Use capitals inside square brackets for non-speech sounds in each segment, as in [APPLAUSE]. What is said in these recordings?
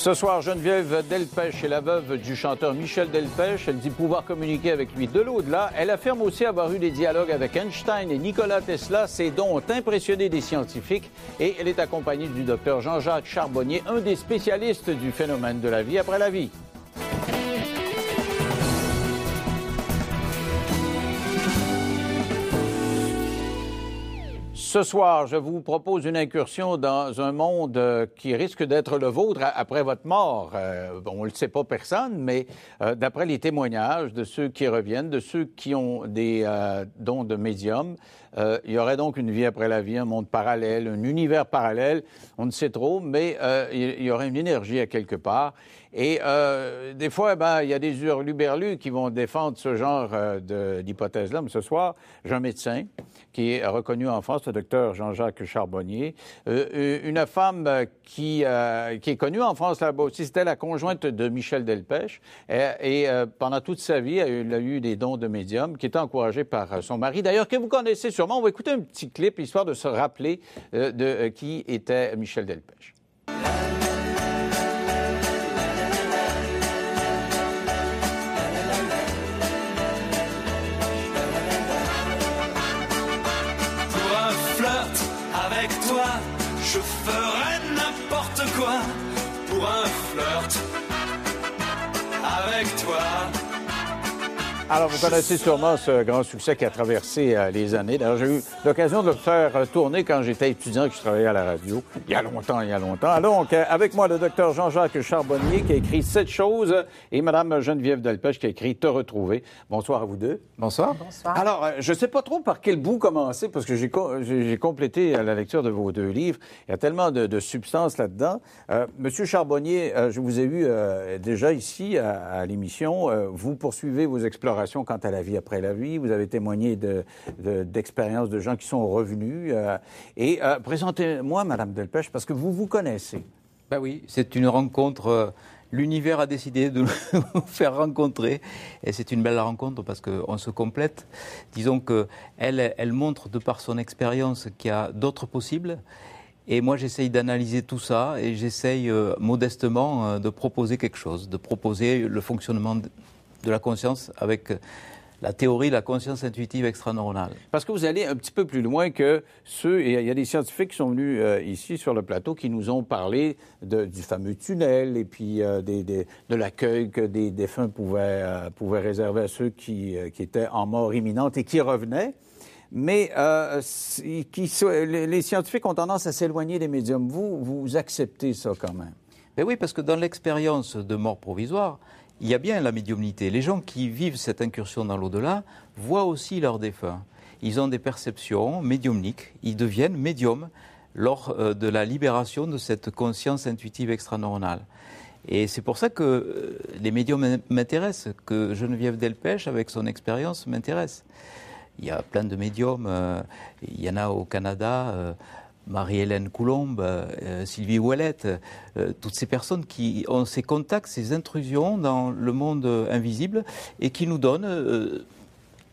Ce soir, Geneviève Delpech est la veuve du chanteur Michel Delpech. Elle dit pouvoir communiquer avec lui de l'au-delà. Elle affirme aussi avoir eu des dialogues avec Einstein et Nikola Tesla, ces dons ont impressionné des scientifiques. Et elle est accompagnée du docteur Jean-Jacques Charbonnier, un des spécialistes du phénomène de la vie après la vie. Ce soir, je vous propose une incursion dans un monde euh, qui risque d'être le vôtre après votre mort. Euh, on ne le sait pas personne, mais euh, d'après les témoignages de ceux qui reviennent, de ceux qui ont des dons de médium, il y aurait donc une vie après la vie, un monde parallèle, un univers parallèle. On ne sait trop, mais il y aurait une énergie à quelque part. Et euh, des fois, ben, il y a des hurluberlus qui vont défendre ce genre euh, d'hypothèse-là. Mais ce soir, j'ai un médecin qui est reconnu en France, le docteur Jean-Jacques Charbonnier. Euh, euh une femme qui, euh, est connue en France là-bas aussi, c'était la conjointe de Michel Delpech. Et, pendant toute sa vie, elle a eu des dons de médium qui étaient encouragés par son mari. D'ailleurs, que vous connaissez sûrement, on va écouter un petit clip, histoire de se rappeler de qui était Michel Delpech. pour un flirt avec toi. Alors, vous connaissez sûrement ce grand succès qui a traversé euh, les années. D'ailleurs, j'ai eu l'occasion de le faire euh, tourner quand j'étais étudiant et que je travaillais à la radio. Il y a longtemps, il y a longtemps. Donc, euh, avec moi, le docteur Jean-Jacques Charbonnier qui a écrit Cette chose et Madame Geneviève Delpech qui a écrit Te retrouver. Bonsoir à vous deux. Bonsoir. Bonsoir. Alors, je ne sais pas trop par quel bout commencer parce que j'ai, complété la lecture de vos deux livres. Il y a tellement de, de substances là-dedans. Monsieur Charbonnier, je vous ai eu déjà ici à, l'émission. vous poursuivez vos explorations quant à la vie après la vie. Vous avez témoigné d'expériences de, gens qui sont revenus. Euh, et euh, présentez-moi, Madame Delpech, parce que vous vous connaissez. Ben oui, c'est une rencontre. Euh, l'univers a décidé de [LAUGHS] nous faire rencontrer et c'est une belle rencontre parce qu'on se complète. Disons qu'elle elle montre de par son expérience qu'il y a d'autres possibles et moi, j'essaye d'analyser tout ça et j'essaye modestement de proposer quelque chose, de proposer le fonctionnement de la conscience avec la théorie de la conscience intuitive extraneuronale. Parce que vous allez un petit peu plus loin que ceux, et il y a des scientifiques qui sont venus euh, ici sur le plateau qui nous ont parlé du fameux tunnel et puis euh, de l'accueil que des défunts pouvaient, euh, pouvaient réserver à ceux qui, qui, étaient en mort imminente et qui revenaient. Mais qui, les scientifiques ont tendance à s'éloigner des médiums. Vous, vous acceptez ça quand même? Mais oui, parce que dans l'expérience de mort provisoire, il y a bien la médiumnité. Les gens qui vivent cette incursion dans l'au-delà voient aussi leurs défunts. Ils ont des perceptions médiumniques, ils deviennent médiums lors euh, de la libération de cette conscience intuitive extraneuronale. Et c'est pour ça que euh, les médiums m'intéressent, que Geneviève Delpech, avec son expérience, m'intéresse. Il y a plein de médiums, euh, il y en a au Canada. Marie-Hélène Coulombe, euh, Sylvie Ouellette, euh, toutes ces personnes qui ont ces contacts, ces intrusions dans le monde invisible et qui nous donnent euh,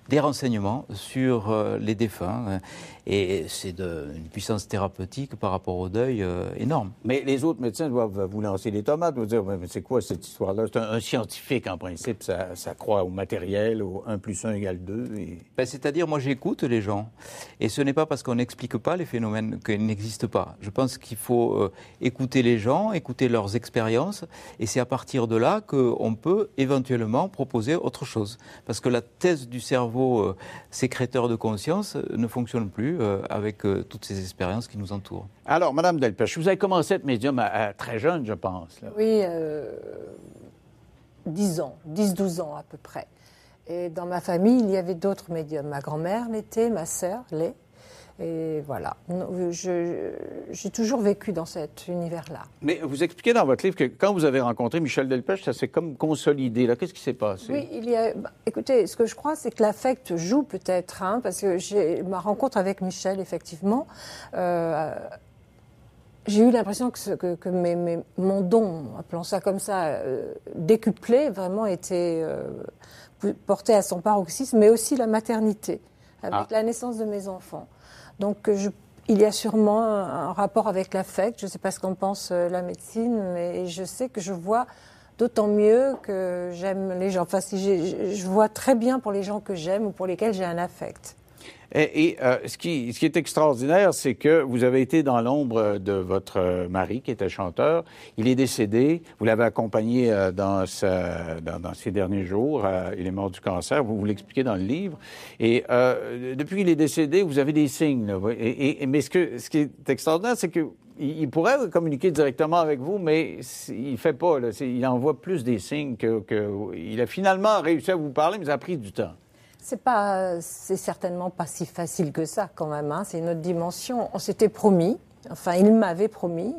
des renseignements sur les défunts. Et c'est une puissance thérapeutique par rapport au deuil euh, énorme. Mais les autres médecins doivent vous lancer les tomates, vous dire, mais c'est quoi cette histoire-là? C'est un, scientifique, en principe, ça, croit au matériel, au 1 plus 1 égale 2. Ben, c'est-à-dire, moi, j'écoute les gens. Et ce n'est pas parce qu'on n'explique pas les phénomènes qu'ils n'existent pas. Je pense qu'il faut euh, écouter les gens, écouter leurs expériences. Et c'est à partir de là qu'on peut éventuellement proposer autre chose. Parce que la thèse du cerveau euh, sécréteur de conscience ne fonctionne plus euh, avec euh, toutes ces expériences qui nous entourent. Alors, Madame Delpech, vous avez commencé à être médium à, très jeune, je pense. Oui, 10 euh, ans, 10-12 ans à peu près. Et dans ma famille, il y avait d'autres médiums. Ma grand-mère l'était, ma sœur l'est. Et voilà, j'ai toujours vécu dans cet univers-là. Mais vous expliquez dans votre livre que quand vous avez rencontré Michel Delpech, ça s'est comme consolidé. Là, qu'est-ce qui s'est passé? Oui, il y a. Bah, écoutez, ce que je crois, c'est que l'affect joue peut-être, hein, parce que ma rencontre avec Michel, effectivement. Euh, j'ai eu l'impression que, que, mes, mon don, appelons ça comme ça, euh, décuplé, vraiment était euh, porté à son paroxysme, mais aussi la maternité, avec ah. la naissance de mes enfants. Donc je, il y a sûrement un, rapport avec l'affect. Je ne sais pas ce qu'en pense euh, la médecine, mais je sais que je vois d'autant mieux que j'aime les gens. Enfin, je vois très bien pour les gens que j'aime ou pour lesquels j'ai un affect. Et, euh, ce, qui, est extraordinaire, c'est que vous avez été dans l'ombre de votre euh, mari, qui était chanteur. Il est décédé. Vous l'avez accompagné euh, dans, ces derniers jours. Il est mort du cancer. Vous, l'expliquez dans le livre. Et depuis qu'il est décédé, vous avez des signes. mais ce, qui est extraordinaire, c'est que il pourrait communiquer directement avec vous, mais il fait pas. Il envoie plus des signes que. Il a finalement réussi à vous parler, mais ça a pris du temps. C'est pas, c'est certainement pas si facile que ça quand même. hein. C'est une autre dimension. On s'était promis. Enfin, il m'avait promis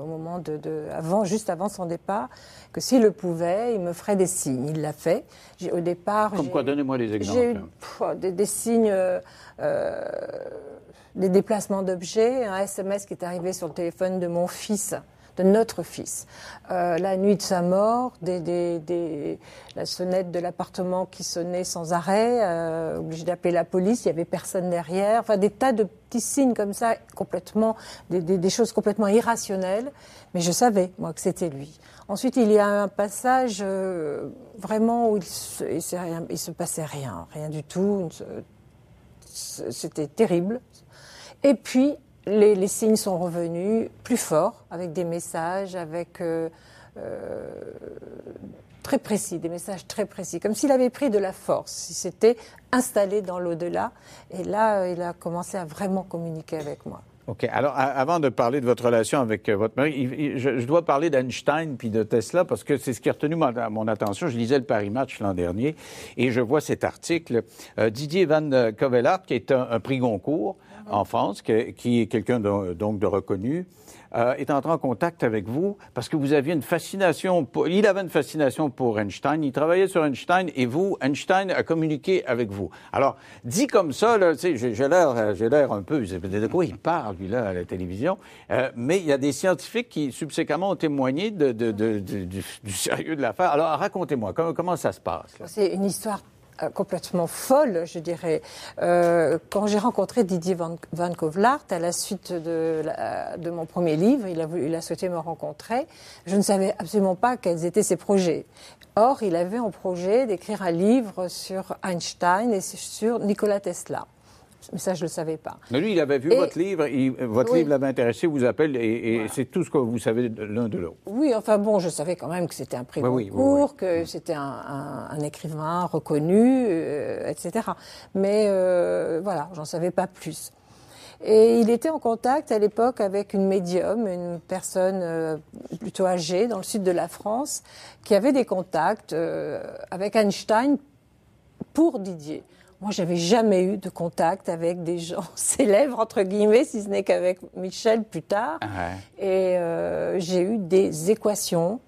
au moment de, de- avant, juste avant son départ, que s'il le pouvait, il me ferait des signes. Il l'a fait. J'ai- Au départ, Comme j'ai- quoi, donnez-moi des j'ai eu exemples. pff, des, des signes, euh, euh, des déplacements d'objets, un SMS qui est arrivé sur le téléphone de mon fils, de notre fils, Euh, la nuit de sa mort, la sonnette de l'appartement qui sonnait sans arrêt, euh, obligé d'appeler la police, il y avait personne derrière, enfin des tas de petits signes comme ça, complètement, des, choses complètement irrationnelles, mais je savais moi que c'était lui. Ensuite, il y a un passage euh, vraiment où il se, se passait rien, rien du tout. C'était terrible. Et puis, les, signes sont revenus plus forts, avec des messages, avec euh, euh, très précis, des messages très précis, comme s'il avait pris de la force, il s'était installé dans l'au-delà. Et là, euh, il a commencé à vraiment communiquer avec moi. OK. Alors, avant de parler de votre relation avec votre mari, je, dois parler d'Einstein puis de Tesla parce que c'est ce qui a retenu mon, attention. Je lisais le Paris Match l'an dernier et je vois cet article. Didier Van Covellart, qui est un, un prix Goncourt en France, qui, est quelqu'un de- donc de reconnu, euh, est entré en contact avec vous parce que vous aviez une fascination. Pour, il avait une fascination pour Einstein. Il travaillait sur Einstein et vous, Einstein a communiqué avec vous. Alors, dit comme ça, j'ai l'air, j'ai l'air un peu. De quoi il parle lui là à la télévision Euh, Mais il y a des scientifiques qui subséquemment ont témoigné du, sérieux de l'affaire. Alors, racontez-moi comment, ça se passe. C'est une histoire complètement folle, je dirais. Euh, quand j'ai rencontré Didier Van, Van Kovlart à la suite de, de mon premier livre, il a, voulu, il a souhaité me rencontrer. Je ne savais absolument pas quels étaient ses projets. Or, il avait en projet d'écrire un livre sur Einstein et sur Nikola Tesla. Mais ça, je ne le savais pas. Mais lui, il avait vu Et- votre livre, il- votre Oui. livre l'avait intéressé, vous appelle et, et c'est tout ce que vous savez l'un de l'autre. Oui, enfin bon, je savais quand même que c'était un prix Oui, Goncourt, oui. que c'était un, un- un écrivain reconnu, euh, etc. Mais euh, voilà, j'en savais pas plus. Et il était en contact à l'époque avec une médium, une personne euh, plutôt âgée dans le sud de la France, qui avait des contacts euh, avec Einstein pour Didier. Moi, j'avais jamais eu de contact avec des gens [LAUGHS] célèbres, entre guillemets, si ce n'est qu'avec Michel plus tard. Ouais. Et euh, j'ai eu des équations,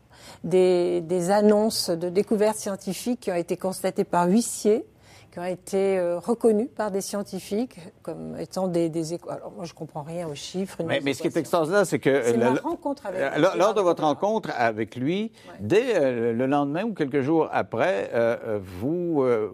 des, des annonces de découvertes scientifiques qui ont été constatées par huissiers, qui ont été euh, reconnues par des scientifiques comme étant des, des équations. Alors moi, je comprends rien aux chiffres. Mais, ce qui est extraordinaire, c'est que rencontre avec euh, lors, lors de votre rencontre avec lui, dès euh, le lendemain ou quelques jours après, euh, vous, euh,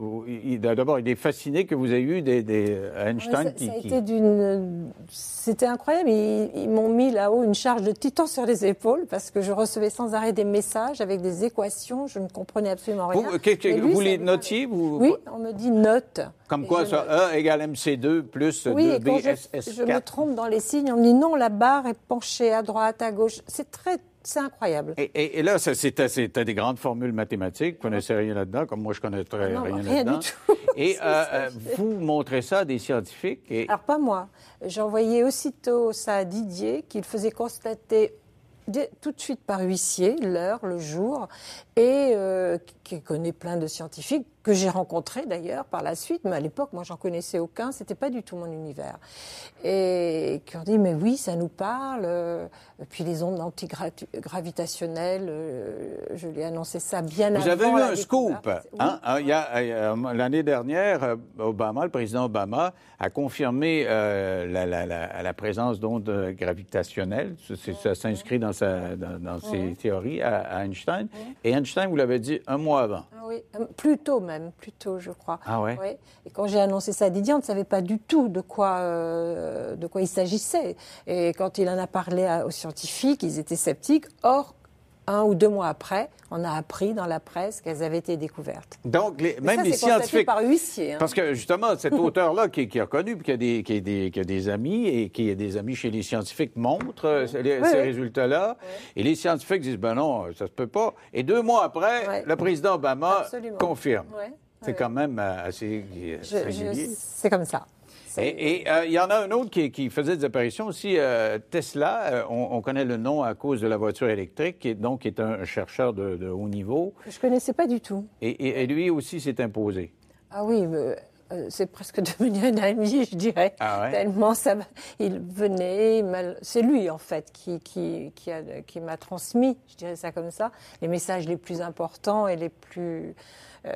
d'abord, il est fasciné que vous ayez eu des, des Einstein Ouais, ça, qui, ça a qui- été d'une, c'était incroyable. Ils, ils m'ont mis là-haut une charge de titan sur les épaules parce que je recevais sans arrêt des messages avec des équations. Je ne comprenais absolument rien. Vous, que- que- Mais lui, vous les notiez vous, Oui, on me dit note. Comme quoi, ça. E égale MC2 plus Oui, et quand 2BSS4. je, me trompe dans les signes, on me dit non, la barre est penchée à droite, à gauche. C'est très, c'est incroyable. Et, et- et là, c'était des grandes formules mathématiques. Vous connaissez rien là-dedans, comme moi, je connaîtrais Ah non, rien, rien là-dedans. du tout. [LAUGHS] Et euh, ça, euh, vous montrez ça à des scientifiques. Et, Alors pas moi. Envoyé aussitôt ça à Didier, qu'il faisait constater tout de suite par huissier, l'heure, le jour, et euh, qui connaît plein de scientifiques que j'ai rencontrés d'ailleurs par la suite, mais à l'époque, moi, j'en connaissais aucun, c'était pas du tout mon univers. Et qui ont dit, mais oui, ça nous parle. Puis les ondes antigravitationnelles, euh, je lui ai annoncé ça bien Vous avant. avez eu un scoop. Oui. Hein? Hein, il y a, euh, L'année dernière, Obama, le président Obama, a confirmé euh, la, la- la- la présence d'ondes gravitationnelles. Ça, s'inscrit dans, sa, dans, dans ses théories à, à Einstein. Et Einstein, vous l'avez dit un mois avant. Oui, euh, plus tôt même, plus tôt, je crois. Ah ouais? Oui. Et quand j'ai annoncé ça à Didier, on ne savait pas du tout de quoi, euh, de quoi il s'agissait. Et quand il en a parlé à- aux scientifiques, ils étaient sceptiques. Or, un ou deux mois après, on a appris dans la presse qu'elles avaient été découvertes. Donc, les- même ça, les scientifiques. par huissier. hein. Parce que justement, cet [LAUGHS] auteur-là qui, est- qui est reconnu, puis qui a, des, qui, a des, qui a des amis et qui a des amis chez les scientifiques montre euh, ces, les- Oui, ces oui. résultats-là. Et les scientifiques disent ben non, ça se peut pas. Et deux mois après, le président Obama Absolument. confirme. C'est quand même euh, assez euh. C'est comme ça. Et euh, il y en a un autre qui, qui faisait des apparitions aussi. euh, Tesla, euh, on, on connaît le nom à cause de la voiture électrique, qui est, donc est un chercheur de, de haut niveau. Je ne connaissais pas du tout. Et, et- et lui aussi s'est imposé. Ah oui, c'est presque [LAUGHS] devenu un ami, je dirais. Ah ouais? Tellement ça, il venait, c'est lui en fait qui, qui, qui, a- qui m'a transmis, je dirais ça comme ça, les messages les plus importants et les plus,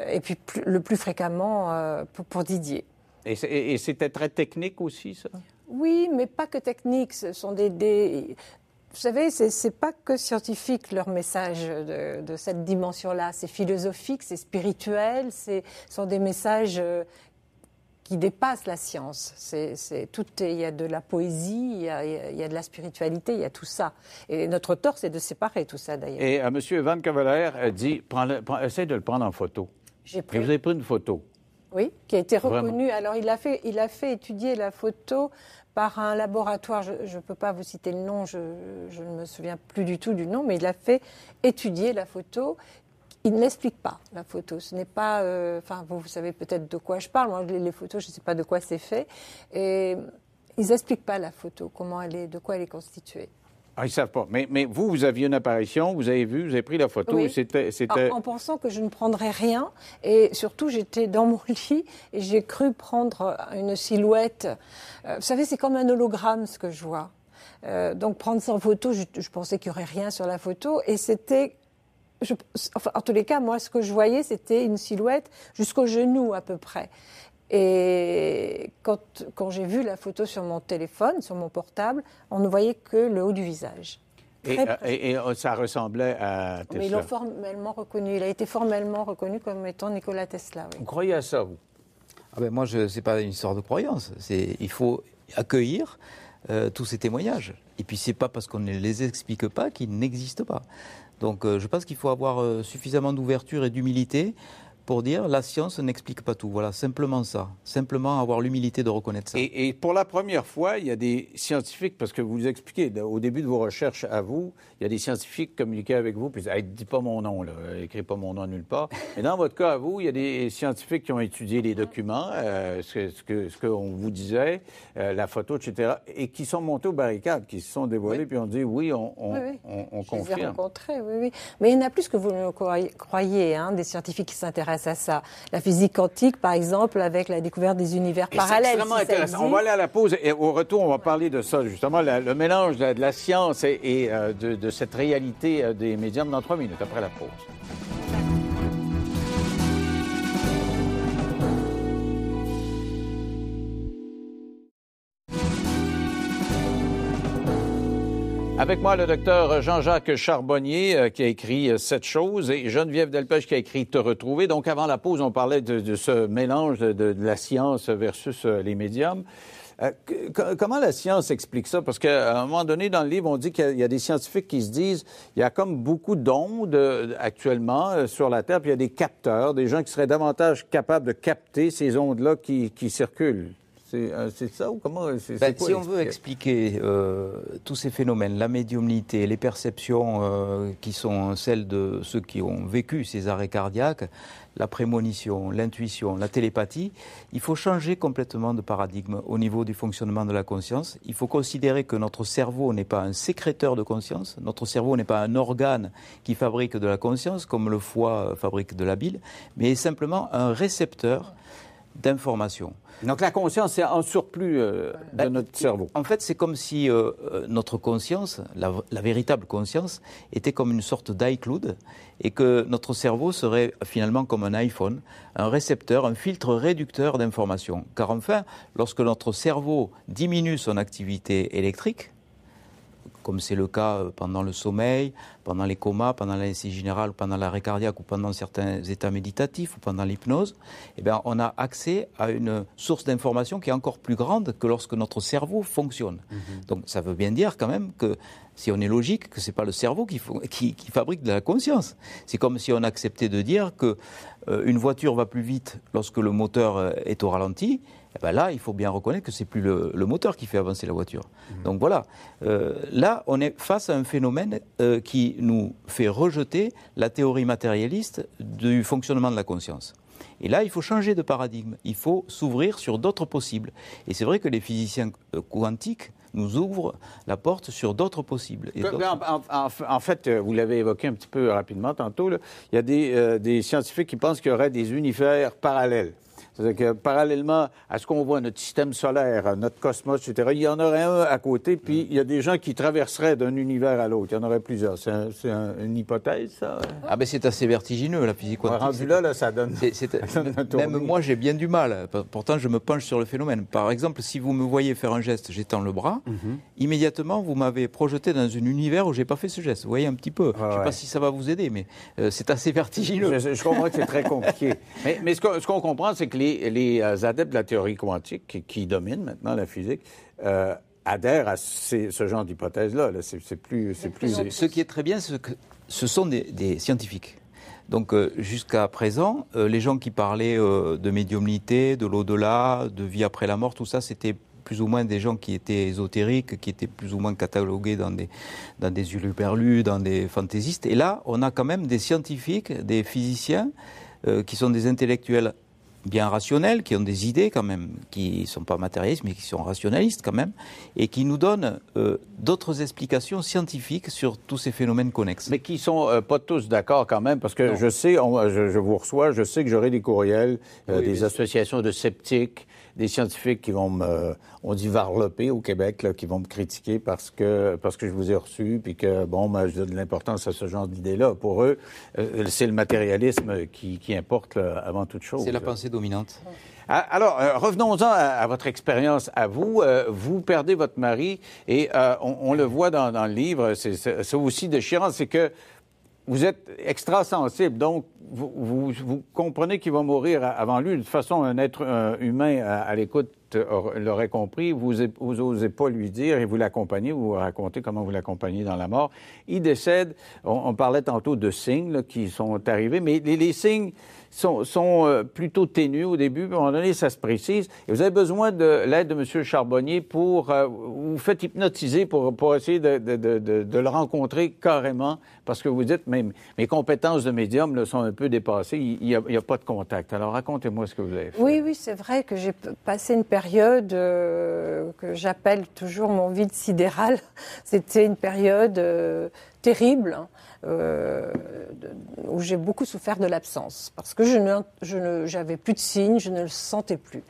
et puis plus- le plus fréquemment pour, pour Didier. Et, et- et c'était très technique aussi, ça? Oui, mais pas que technique. Ce sont des. des- vous savez, c'est pas que scientifique leur message de, de cette dimension-là. C'est philosophique, c'est spirituel, ce sont des messages euh, qui dépassent la science. C'est tout il y a de la poésie, il y a, il y de la spiritualité, il y a tout ça. Et notre tort, c'est de séparer tout ça d'ailleurs. Et euh, M. Van Cavalaire a dit prends- essaie de le prendre en photo. J'ai Et pris. vous avez pris une photo. Oui, qui a été Vraiment. reconnu. Alors, il a, fait, il a fait étudier la photo par un laboratoire. Je ne peux pas vous citer le nom, je, je ne me souviens plus du tout du nom, mais il a fait étudier la photo. Il n'explique pas la photo. Ce n'est pas. euh, Enfin, vous, vous savez peut-être de quoi je parle. Moi, les, les photos, je ne sais pas de quoi c'est fait. Et ils n'expliquent pas la photo, comment elle est, de quoi elle est constituée. Ah, ils ne savent pas. Mais, mais vous, vous aviez une apparition, vous avez vu, vous avez pris la photo, Oui. c'était. En, en pensant que je ne prendrais rien. Et surtout, j'étais dans mon [LAUGHS] lit et j'ai cru prendre une silhouette. Euh, vous savez, c'est comme un hologramme ce que je vois. Euh, donc prendre en photo, je, je pensais qu'il n'y aurait rien sur la photo. Et c'était... je- enfin, en tous les cas, moi, ce que je voyais, c'était une silhouette jusqu'au genou à peu près. Et quand, quand j'ai vu la photo sur mon téléphone, sur mon portable, on ne voyait que le haut du visage. et, euh, près. et- et, euh, ça ressemblait à Mais ils Tesla. l'ont formellement reconnu. Il a été formellement reconnu comme étant Nikola Tesla. oui. Vous croyez à ça, vous? Ah ben moi, ce n'est pas une histoire de croyance. Il faut accueillir euh, tous ces témoignages. Et puis, c'est pas parce qu'on ne les explique pas qu'ils n'existent pas. Donc, euh, je pense qu'il faut avoir euh, suffisamment d'ouverture et d'humilité pour dire la science n'explique pas tout. Voilà, simplement ça. Simplement avoir l'humilité de reconnaître ça. Et, et pour la première fois, il y a des scientifiques, parce que vous expliquez, au début de vos recherches à vous, il y a des scientifiques qui communiquaient avec vous, puis ils disaient, Hey, dis pas mon nom, là, écris pas mon nom nulle part. Mais dans votre cas à vous, il y a des scientifiques qui ont étudié les documents, euh, ce que- ce que ce qu'on vous disait, euh, la photo, etc., et qui sont montés aux barricades, qui se sont dévoilés, puis ont dit, oui, on, on, Oui, oui. on- on Je les ai confirme. rencontrés, oui, oui. Mais il y en a plus que vous ne croyez, hein, des scientifiques qui s'intéressent à ça. La physique quantique, par exemple, avec la découverte des univers Et C'est parallèles. extrêmement si intéressant. On va aller à la pause et au retour, on va parler de ça, justement, la- le mélange de, de la science et, et, euh, de, de cette réalité euh, des médiums dans trois minutes après la pause. Avec moi, le docteur Jean-Jacques Charbonnier, euh, qui a écrit euh, Cette chose, et Geneviève Delpech, qui a écrit Te retrouver. Donc, avant la pause, on parlait de, ce mélange de, la science versus euh, les médiums. Euh, comment la science explique ça? Parce qu'à un moment donné, dans le livre, on dit qu'il y a- des scientifiques qui se disent il y a comme beaucoup d'ondes actuellement sur la Terre, puis il y a des capteurs, des gens qui seraient davantage capables de capter ces ondes-là qui circulent. C'est euh, c'est ça ou comment? c'est- Ben, quoi si on veut expliquer euh, tous ces phénomènes, la médiumnité, les perceptions euh, qui sont celles de ceux qui ont vécu ces arrêts cardiaques, la prémonition, l'intuition, la télépathie, il faut changer complètement de paradigme au niveau du fonctionnement de la conscience. Il faut considérer que notre cerveau n'est pas un sécréteur de conscience, notre cerveau n'est pas un organe qui fabrique de la conscience comme le foie fabrique de la bile, mais est simplement un récepteur d'informations. Donc la conscience, c'est en surplus euh, de Ben, notre cerveau. En fait, c'est comme si euh, euh, notre conscience, la, la véritable conscience, était comme une sorte d'iCloud et que notre cerveau serait finalement comme un iPhone, un récepteur, un filtre réducteur d'informations. Car enfin, lorsque notre cerveau diminue son activité électrique, comme c'est le cas euh, pendant le sommeil, pendant les comas, pendant l'anesthésie générale, pendant l'arrêt cardiaque ou pendant certains états méditatifs ou pendant l'hypnose, eh bien, on a accès à une source d'information qui est encore plus grande que lorsque notre cerveau fonctionne. Mhm. Donc ça veut bien dire quand même que si on est logique, que ce n'est pas le cerveau qui, qui, qui, fabrique de la conscience. C'est comme si on acceptait de dire que euh, une voiture va plus vite lorsque le moteur euh, est au ralenti. Eh ben là, il faut bien reconnaître que c'est plus le, moteur qui fait avancer la voiture. Mmh. Donc voilà, euh, là, on est face à un phénomène qui nous fait rejeter la théorie matérialiste du fonctionnement de la conscience. Et là, il faut changer de paradigme. Il faut s'ouvrir sur d'autres possibles. Et c'est vrai que les physiciens quantiques nous ouvrent la porte sur d'autres possibles. En, fait, vous l'avez évoqué un petit peu rapidement tantôt, il y a des, euh, des scientifiques qui pensent qu'il y aurait des univers parallèles. C'est-à-dire que parallèlement à ce qu'on voit, notre système solaire, notre cosmos, etc., il y en aurait un à côté, puis il y a des gens qui traverseraient d'un univers à l'autre. Il y en aurait plusieurs. C'est une hypothèse, ça? Ah ben c'est assez vertigineux, la physique quantique. rendu là, là, ça donne... [LAUGHS] même moi, j'ai bien du mal. Pourtant, je me penche sur le phénomène. Par exemple, si vous me voyez faire un geste, j'étends le bras, mhm. immédiatement, vous m'avez projeté dans un univers où j'ai pas fait ce geste. Vous voyez un petit peu. je ne sais pas si ça va vous aider, mais euh, c'est assez vertigineux. Je, comprends que c'est très [LAUGHS] compliqué. mais, mais ce qu'on comprend, c'est que les les, euh, adeptes de la théorie quantique, qui, dominent maintenant la physique, euh, adhèrent à ce genre d'hypothèse-là. c'est plus, plus. Ce, qui est très bien, c'est que ce sont des, scientifiques. Donc euh, jusqu'à présent, les gens qui parlaient de médiumnité, de l'au-delà, de vie après la mort, tout ça, c'était plus ou moins des gens qui étaient ésotériques, qui étaient plus ou moins catalogués dans des, dans des dans des fantaisistes. Et là, on a quand même des scientifiques, des physiciens, qui sont des intellectuels bien rationnels, qui ont des idées quand même, qui ne sont pas matérialistes, mais qui sont rationalistes quand même, et qui nous donnent euh, d'autres explications scientifiques sur tous ces phénomènes connexes. Mais qui sont euh, pas tous d'accord quand même, parce que je sais, je, vous reçois, je sais que j'aurai des courriels, euh, des associations de sceptiques, des scientifiques qui vont me, on dit varloper au Québec, là, qui vont me critiquer parce que, parce que je vous ai reçu, puis que, bon, ben, je donne de l'importance à ce genre d'idées-là. Pour eux, euh, c'est le matérialisme qui, qui importe avant toute chose. C'est la pensée dominante. Ah, alors, euh, revenons-en à, votre expérience à vous. Euh, vous perdez votre mari et on, le voit dans, dans le livre, c'est aussi déchirant, c'est que vous êtes extra-sensible, donc vous, comprenez qu'il va mourir avant lui. De toute façon, un être humain à, l'écoute l'aurait compris. Vous n'osez pas lui dire et vous l'accompagnez, vous, vous racontez comment vous l'accompagnez dans la mort. Il décède. On, parlait tantôt de signes qui sont arrivés, mais les signes sont, euh, plutôt ténus au début, puis à un moment donné, ça se précise. Et vous avez besoin de l'aide de M. Charbonnier pour... Euh, vous faites hypnotiser pour, essayer de, le rencontrer carrément, parce que vous dites, mes, compétences de médium là, sont un peu dépassées, il n'y a, a, pas de contact. Alors racontez-moi ce que vous avez fait. Oui, oui, c'est vrai que j'ai passé une période euh, que j'appelle toujours mon vide sidéral. [LAUGHS] C'était une période terrible. Hein. Euh, où j'ai beaucoup souffert de l'absence, parce que je n'avais plus de signes, je ne le sentais plus.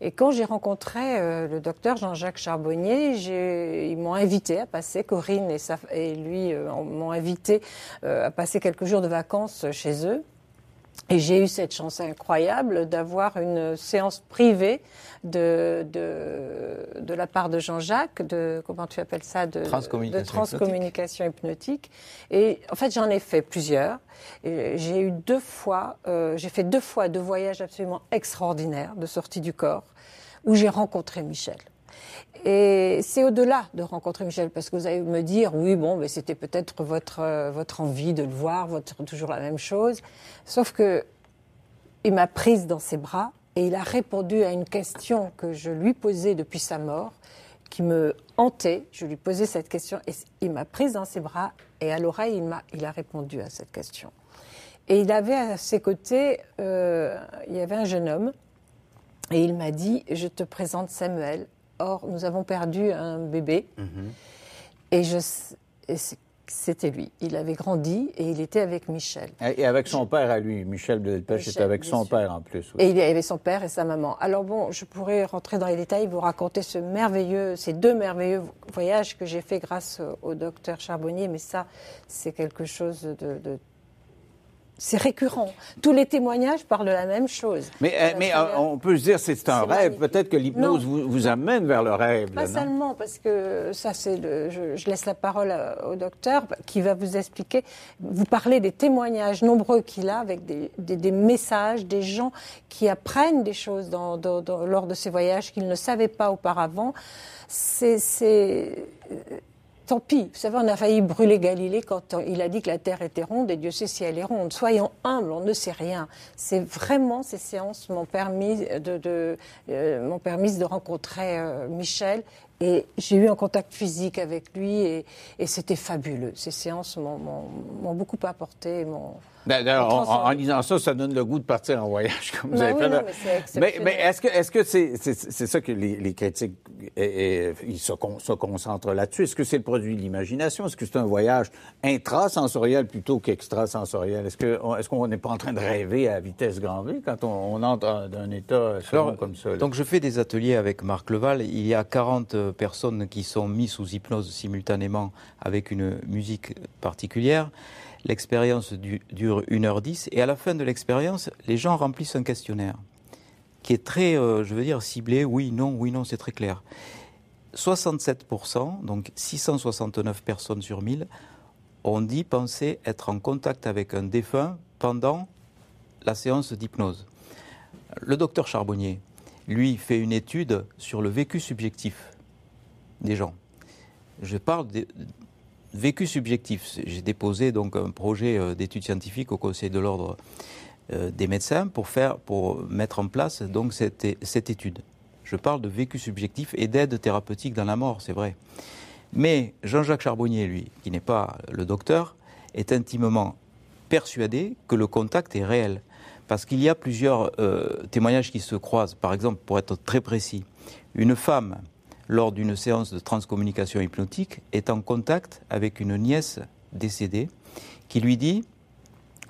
Et quand j'ai rencontré euh, le docteur Jean-Jacques Charbonnier, ils m'ont invité à passer, Corinne et, et lui euh, m'ont invité à passer quelques jours de vacances chez eux. Et j'ai eu cette chance incroyable d'avoir une séance privée de, de, de la part de Jean-Jacques, de, comment tu appelles ça, de transcommunication, de transcommunication hypnotique. Et en fait, j'en ai fait plusieurs. J'ai eu deux fois, euh, j'ai fait deux fois deux voyages absolument extraordinaires de sortie du corps où j'ai rencontré Michel. Et c'est au-delà de rencontrer Michel, parce que vous allez me dire, oui, bon, mais c'était peut-être votre, euh, votre envie de le voir, votre, toujours la même chose. Sauf que il m'a prise dans ses bras et il a répondu à une question que je lui posais depuis sa mort, qui me hantait. Je lui posais cette question et il m'a prise dans ses bras et à l'oreille, il, m'a, il a répondu à cette question. Et il avait à ses côtés, euh, il y avait un jeune homme et il m'a dit, je te présente Samuel, Or, nous avons perdu un bébé. Mhm. Et, je, c'était lui. Il avait grandi et il était avec Michel. Et avec son père à lui. Michel Delpech était avec son père en plus. Et il y avait son père et sa maman. Alors bon, je pourrais rentrer dans les détails, vous raconter ce merveilleux, ces deux merveilleux voyages que j'ai fait grâce au docteur Charbonnier, mais ça, c'est quelque chose de, c'est récurrent. Tous les témoignages parlent de la même chose. Mais, euh, mais euh, on peut se dire c'est c'est un rêve. Peut-être que l'hypnose vous, vous amène vers le rêve. Pas là, seulement, parce que ça, c'est le. Je, je laisse la parole à- au docteur qui va vous expliquer. Vous parlez des témoignages nombreux qu'il a avec des, des- des messages, des gens qui apprennent des choses dans- dans- dans- lors de ces voyages qu'ils ne savaient pas auparavant. C'est. Tant pis, vous savez, on a failli brûler Galilée quand il a dit que la Terre était ronde et Dieu sait si elle est ronde. Soyons humbles, on ne sait rien. C'est vraiment ces séances m'ont permis de, euh, permis de rencontrer euh, Michel et j'ai eu un contact physique avec lui et, c'était fabuleux. Ces séances m'ont- beaucoup apporté. D'ailleurs, en, en- en transformé. lisant ça, ça donne le goût de partir en voyage, comme vous Ben avez oui, fait non, mais c'est mais, exceptionnel. mais est-ce que est-ce que c'est ça que les, les critiques ils se, con- se concentrent là-dessus? Est-ce que c'est le produit de l'imagination? Est-ce que c'est un voyage intrasensoriel plutôt qu'extrasensoriel? Est-ce que est-ce qu'on n'est pas en train de rêver à vitesse grand V quand on, on entre dans un état Alors, comme ça là? Donc je fais des ateliers avec Marc Leval. Il y a 40 personnes qui sont mises sous hypnose simultanément avec une musique particulière. L'expérience du- dure 1h10 et à la fin de l'expérience, les gens remplissent un questionnaire qui est très, euh, je veux dire, ciblé. Oui, non, oui, non, c'est très clair. 67%, donc 669 personnes sur 1000, ont dit penser être en contact avec un défunt pendant la séance d'hypnose. Le docteur Charbonnier, lui, fait une étude sur le vécu subjectif des gens. Je parle de vécu subjectif. J'ai déposé donc un projet euh, d'étude scientifique au Conseil de l'ordre euh, des médecins pour faire, pour mettre en place donc cette étude. Je parle de vécu subjectif et d'aide thérapeutique dans la mort, c'est vrai. Mais Jean-Jacques Charbonnier, lui, qui n'est pas le docteur, est intimement persuadé que le contact est réel. Parce qu'il y a plusieurs euh, témoignages qui se croisent. Par exemple, pour être très précis, une femme, lors d'une séance de transcommunication hypnotique, est en contact avec une nièce décédée qui lui dit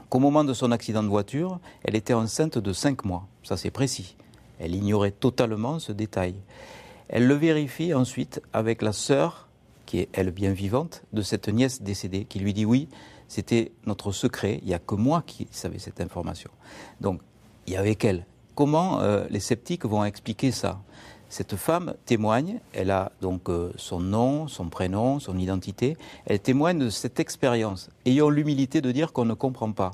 qu'au moment de son accident de voiture, elle était enceinte de 5 mois. Ça, c'est précis. Elle ignorait totalement ce détail. Elle le vérifie ensuite avec la sœur, qui est elle bien vivante, de cette nièce décédée, qui lui dit oui, c'était notre secret, il n'y a que moi qui savais cette information. Donc, il y avait elle. Comment euh, les sceptiques vont expliquer ça? Cette femme témoigne, elle a donc euh, son nom, son prénom, son identité, elle témoigne de cette expérience. Ayons l'humilité de dire qu'on ne comprend pas.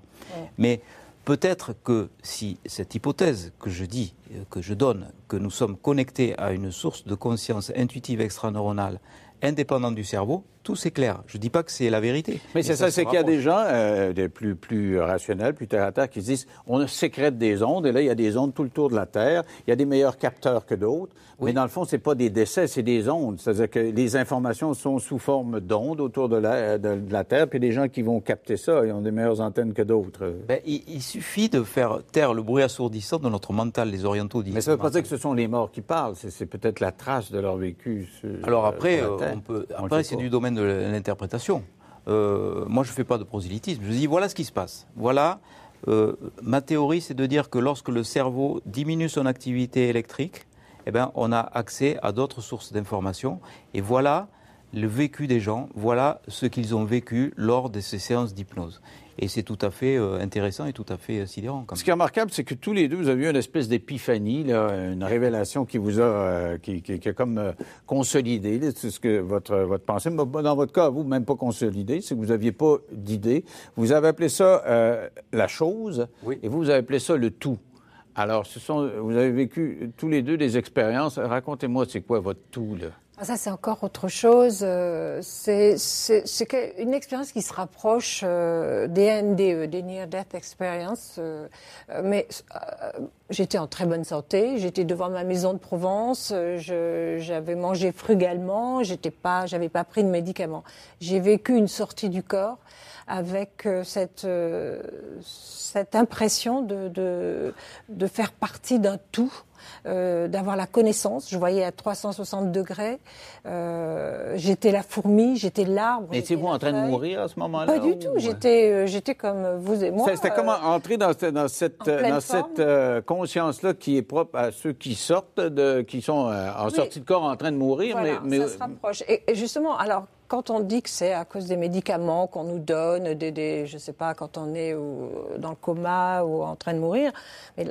Mais peut-être que si cette hypothèse que je dis, euh, que je donne, que nous sommes connectés à une source de conscience intuitive extraneuronale indépendante du cerveau, tout s'éclaire. Je ne dis pas que c'est la vérité. Mais c'est ça, c'est qu'il y a des gens euh, des plus, plus rationnels, plus terre à terre, qui se disent on sécrète des ondes, et là, il y a des ondes tout le tour de la Terre. Il y a des meilleurs capteurs que d'autres. Mais dans le fond, c'est pas des décès, c'est des ondes. C'est-à-dire que les informations sont sous forme d'ondes autour de la, de, de la Terre, puis les gens qui vont capter ça, ils ont des meilleures antennes que d'autres. Ben, il, il suffit de faire taire le bruit assourdissant de notre mental, les orientaux disent. Mais ça ne veut pas dire que ce sont les morts qui parlent, c'est peut-être la trace de leur vécu. sur- Alors après, euh, On peut, après c'est du domaine de l'interprétation. Euh, moi, je ne fais pas de prosélytisme. Je dis voilà ce qui se passe. Voilà, euh, ma théorie, c'est de dire que lorsque le cerveau diminue son activité électrique, eh ben, on a accès à d'autres sources d'informations. Et voilà le vécu des gens, voilà ce qu'ils ont vécu lors de ces séances d'hypnose. Et c'est tout à fait euh, intéressant et tout à fait euh, sidérant. quand Ce qui est remarquable, c'est que tous les deux, vous avez eu une espèce d'épiphanie, une révélation qui vous a, euh, qui, qui- qui a comme euh, consolidé là, c'est ce que votre, votre pensée. Mais Dans votre cas, vous, même pas consolidé, c'est que vous n'aviez pas d'idée. Vous avez appelé ça euh, la chose, Oui. et vous, vous avez appelé ça le tout. Alors, ce sont, vous avez vécu tous les deux des expériences. Racontez-moi, c'est quoi votre tout, là? Ah, ça, c'est encore autre chose. Euh, C'est une expérience qui se rapproche euh, des NDE, des Near Death Experience. euh, euh, mais euh, j'étais en très bonne santé. J'étais devant ma maison de Provence. euh, J'avais mangé frugalement. J'étais pas, j'avais pas pris de médicaments. J'ai vécu une sortie du corps avec euh, cette euh, cette impression de de, de faire partie d'un tout euh, d'avoir la connaissance. Je voyais à 360 degrés. Euh, j'étais la fourmi, j'étais l'arbre. Étiez-vous j'étais la en train de mourir à ce moment-là? Pas du ou- tout. J'étais, euh, j'étais comme vous et moi. C'était comment entrer dans, cette- dans cette, dans cette conscience-là qui est propre à ceux qui sortent, de, qui sont en Oui. sortie de corps en train de mourir. Voilà, mais, mais- ça se rapproche. Et, et justement, alors, quand on dit que c'est à cause des médicaments qu'on nous donne, des, des, je sais pas, quand on est dans le coma ou en train de mourir, mais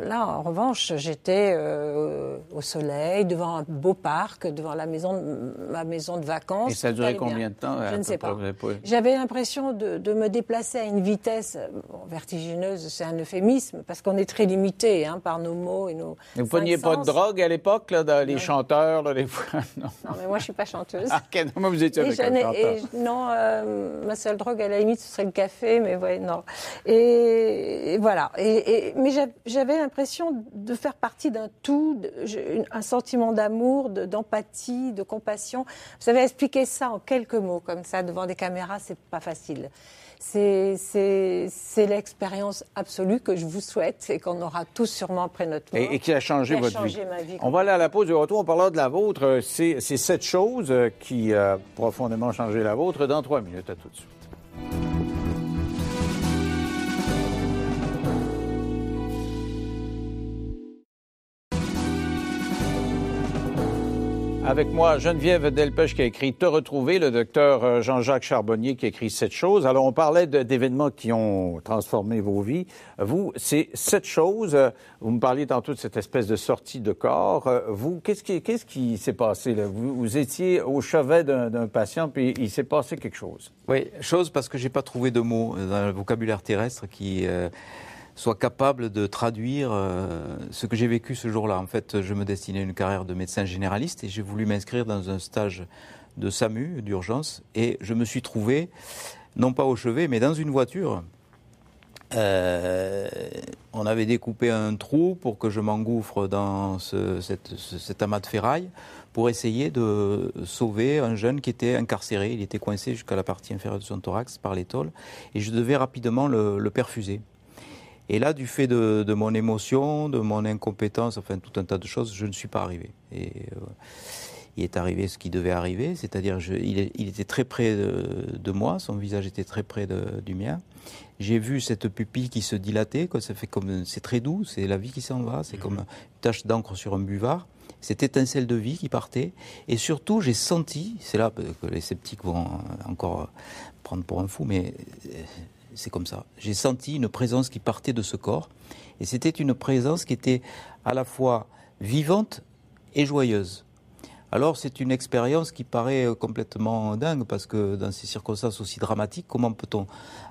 là, en revanche, j'étais euh, au soleil, devant un beau parc, devant la maison, de- ma maison de vacances. Et ça a duré bien. combien de temps? Je ne sais pas. J'avais l'impression de, de me déplacer à une vitesse bon, vertigineuse, c'est un euphémisme, parce qu'on est très limité hein, par nos mots et nos. Et Vous preniez pas de drogue à l'époque, les chanteurs, là, les fois? [LAUGHS] Non. Non, mais moi, je suis pas chanteuse. [LAUGHS] Ah, ok, non, mais vous étiez avec un chanteur. et non, euh, ma seule drogue, à la limite, ce serait le café, mais ouais, non. Et, et voilà. Et, et- mais j'a- j'avais l'impression de faire partie d'un tout, de- un sentiment d'amour, de- d'empathie, de, compassion. Vous savez, expliquer ça en quelques mots, comme ça, devant des caméras, c'est pas facile. C'est c'est- c'est l'expérience absolue que je vous souhaite et qu'on aura tous sûrement après notre mort. Et, et qui a changé Qui a votre changé vie. ma vie On va aller à la pause du retour. On parlera de la vôtre. Euh, C'est c'est cette chose euh, qui a profondément changé la vôtre dans trois minutes. À tout de suite. Avec moi, Geneviève Delpech qui a écrit Te retrouver, le docteur euh, Jean-Jacques Charbonnier qui a écrit Cette chose. Alors, on parlait d'événements qui ont transformé vos vies. Vous, c'est cette chose. euh, Vous me parliez tantôt de cette espèce de sortie de corps. Euh, Vous, qu'est-ce qui s'est passé? Vous, étiez au chevet d'un d'un patient, puis il s'est passé quelque chose. Oui, chose parce que j'ai pas trouvé de mots dans le vocabulaire terrestre qui euh, soit capable de traduire euh, ce que j'ai vécu ce jour-là. En fait, je me destinais à une carrière de médecin généraliste et j'ai voulu m'inscrire dans un stage de SAMU, d'urgence, et je me suis trouvé, non pas au chevet, mais dans une voiture. Euh, on avait découpé un trou pour que je m'engouffre dans cet amas de ferraille pour essayer de sauver un jeune qui était incarcéré. Il était coincé jusqu'à la partie inférieure de son thorax par les tôles et je devais rapidement le perfuser. Et là, du fait de, mon émotion, de mon incompétence, enfin tout un tas de choses, je ne suis pas arrivé. Et euh, il est arrivé ce qui devait arriver, c'est-à-dire il, était très près de, moi, son visage était très près du mien. J'ai vu cette pupille qui se dilatait, quoi, ça fait comme c'est très doux, c'est la vie qui s'en va, c'est comme une tache d'encre sur un buvard. Cette étincelle de vie qui partait, et surtout j'ai senti, c'est là que les sceptiques vont encore prendre pour un fou, mais euh, c'est comme ça. J'ai senti une présence qui partait de ce corps, et c'était une présence qui était à la fois vivante et joyeuse. Alors c'est une expérience qui paraît euh, complètement dingue parce que dans ces circonstances aussi dramatiques, comment peut-on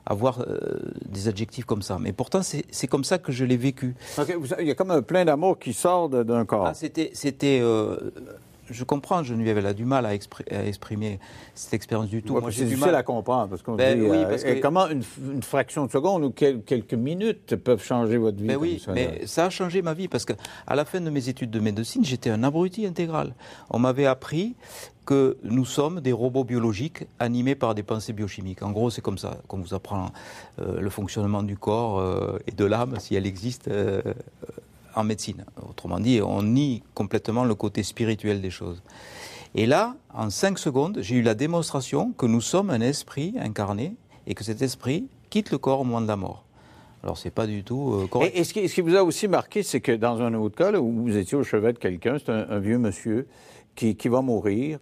avoir euh, des adjectifs comme ça? Mais pourtant c'est comme ça que je l'ai vécu. Vous- il y a comme un plein d'amour qui sort d'un corps. Ah, c'était, c'était, euh, je comprends, Geneviève, elle a du mal à, expri- à exprimer cette expérience du tout. Ouais, Moi, c'est j'ai du mal. à comprendre parce qu'on Ben oui, euh, parce que- comment une, fraction de seconde ou quel- quelques minutes peuvent changer votre vie. Mais comme oui, ça, là? mais ça a changé ma vie parce que à la fin de mes études de médecine, j'étais un abruti intégral. On m'avait appris que nous sommes des robots biologiques animés par des pensées biochimiques. En gros, c'est comme ça qu'on vous apprend euh, le fonctionnement du corps euh, et de l'âme, si elle existe, en médecine. Autrement dit, on nie complètement le côté spirituel des choses. Et là, en cinq secondes, j'ai eu la démonstration que nous sommes un esprit incarné et que cet esprit quitte le corps au moment de la mort. Alors, c'est pas du tout euh, correct. Et, ce, qui, vous a aussi marqué, c'est que dans un autre cas, vous étiez au chevet de quelqu'un, c'est un, un vieux monsieur qui, qui va mourir.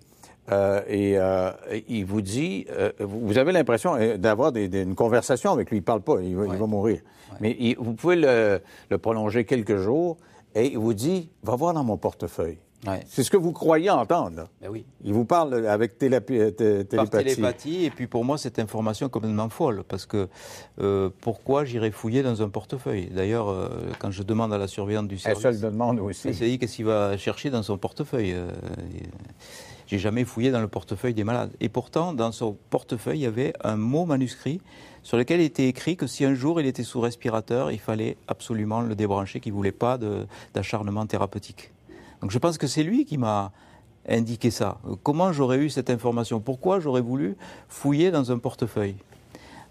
Euh, et euh, il vous dit, euh, vous avez l'impression d'avoir des- des- une conversation avec lui. Il parle pas, il va, il va mourir. Mais il- vous pouvez le, le prolonger quelques jours et il vous dit, va voir dans mon portefeuille. Ouais. C'est ce que vous croyez entendre. Là. Ben oui. Il vous parle avec télépi- euh, té- Par télépathie. télépathie, et puis pour moi, cette information est complètement folle, parce que euh, pourquoi j'irais fouiller dans un portefeuille? D'ailleurs, euh, quand je demande à la surveillante du Elle service, se le demande aussi. elle s'est dit qu'est-ce qu'il va chercher dans son portefeuille euh, et, J'ai jamais fouillé dans le portefeuille des malades. Et pourtant, dans son portefeuille, il y avait un mot manuscrit sur lequel était écrit que si un jour il était sous respirateur, il fallait absolument le débrancher, qu'il ne voulait pas d'acharnement thérapeutique. Donc je pense que c'est lui qui m'a indiqué ça. Comment j'aurais eu cette information? Pourquoi j'aurais voulu fouiller dans un portefeuille?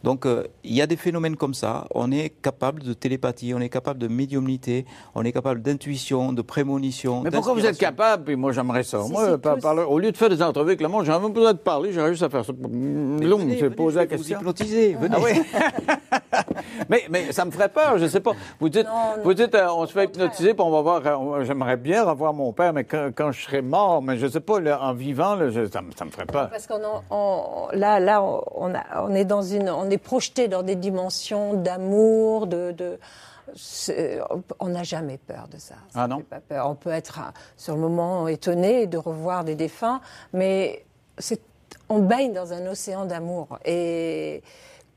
Donc euh, il y a des phénomènes comme ça. On est capable de télépathie, on est capable de médiumnité, on est capable d'intuition, de prémonition. Mais pourquoi vous êtes capable, puis moi j'aimerais ça. Si, moi, par- par- au lieu de faire des entrevues avec le monde, j'ai même besoin de parler, j'aurais juste à faire ça. L'homme venez, se venez, poser je la vais vous question. hypnotiser, venez. Ah oui? [LAUGHS] [LAUGHS] mais, mais ça me ferait peur, je sais pas. Vous dites, Non, non, vous dites euh, on se fait hypnotiser, puis on va voir, euh, j'aimerais bien revoir mon père, mais quand, quand je serai mort, mais je sais pas, là, en vivant, là, je- ça, me- ça me ferait peur. Parce qu'on on- là, là, on, a- on est dans une, on est projeté dans des dimensions d'amour, de, on n'a jamais peur de ça. Ça Ah non pas peur. On peut être euh, sur le moment étonné de revoir des défunts, mais on baigne dans un océan d'amour et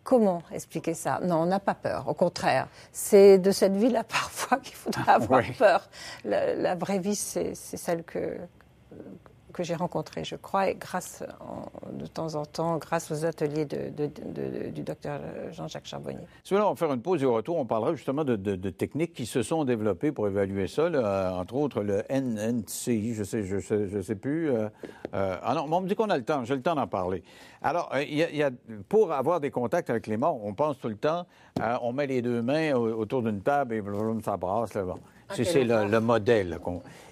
Comment expliquer ça? Non, on n'a pas peur. Au contraire, c'est de cette vie-là [LAUGHS] parfois qu'il faudra avoir Oui. peur. La, la vraie vie, c'est c'est celle que, que j'ai rencontrée, je crois, et grâce, en- de temps en temps, grâce aux ateliers de- de- de- du docteur Jean-Jacques Charbonnier. Si vous voulez, on va faire une pause et au retour, on parlera justement de, de- de techniques qui se sont développées pour évaluer ça, là, euh, entre autres le NNCI, je sais, je sais, je sais plus. euh, euh, ah non, mais on me dit qu'on a le temps, j'ai le temps d'en parler. Alors, euh, il y a- y a- pour avoir des contacts avec les morts, on pense tout le temps, euh, on met les deux mains au- autour d'une table et blablabla, ça brasse. Là, bon. C'est le, le modèle.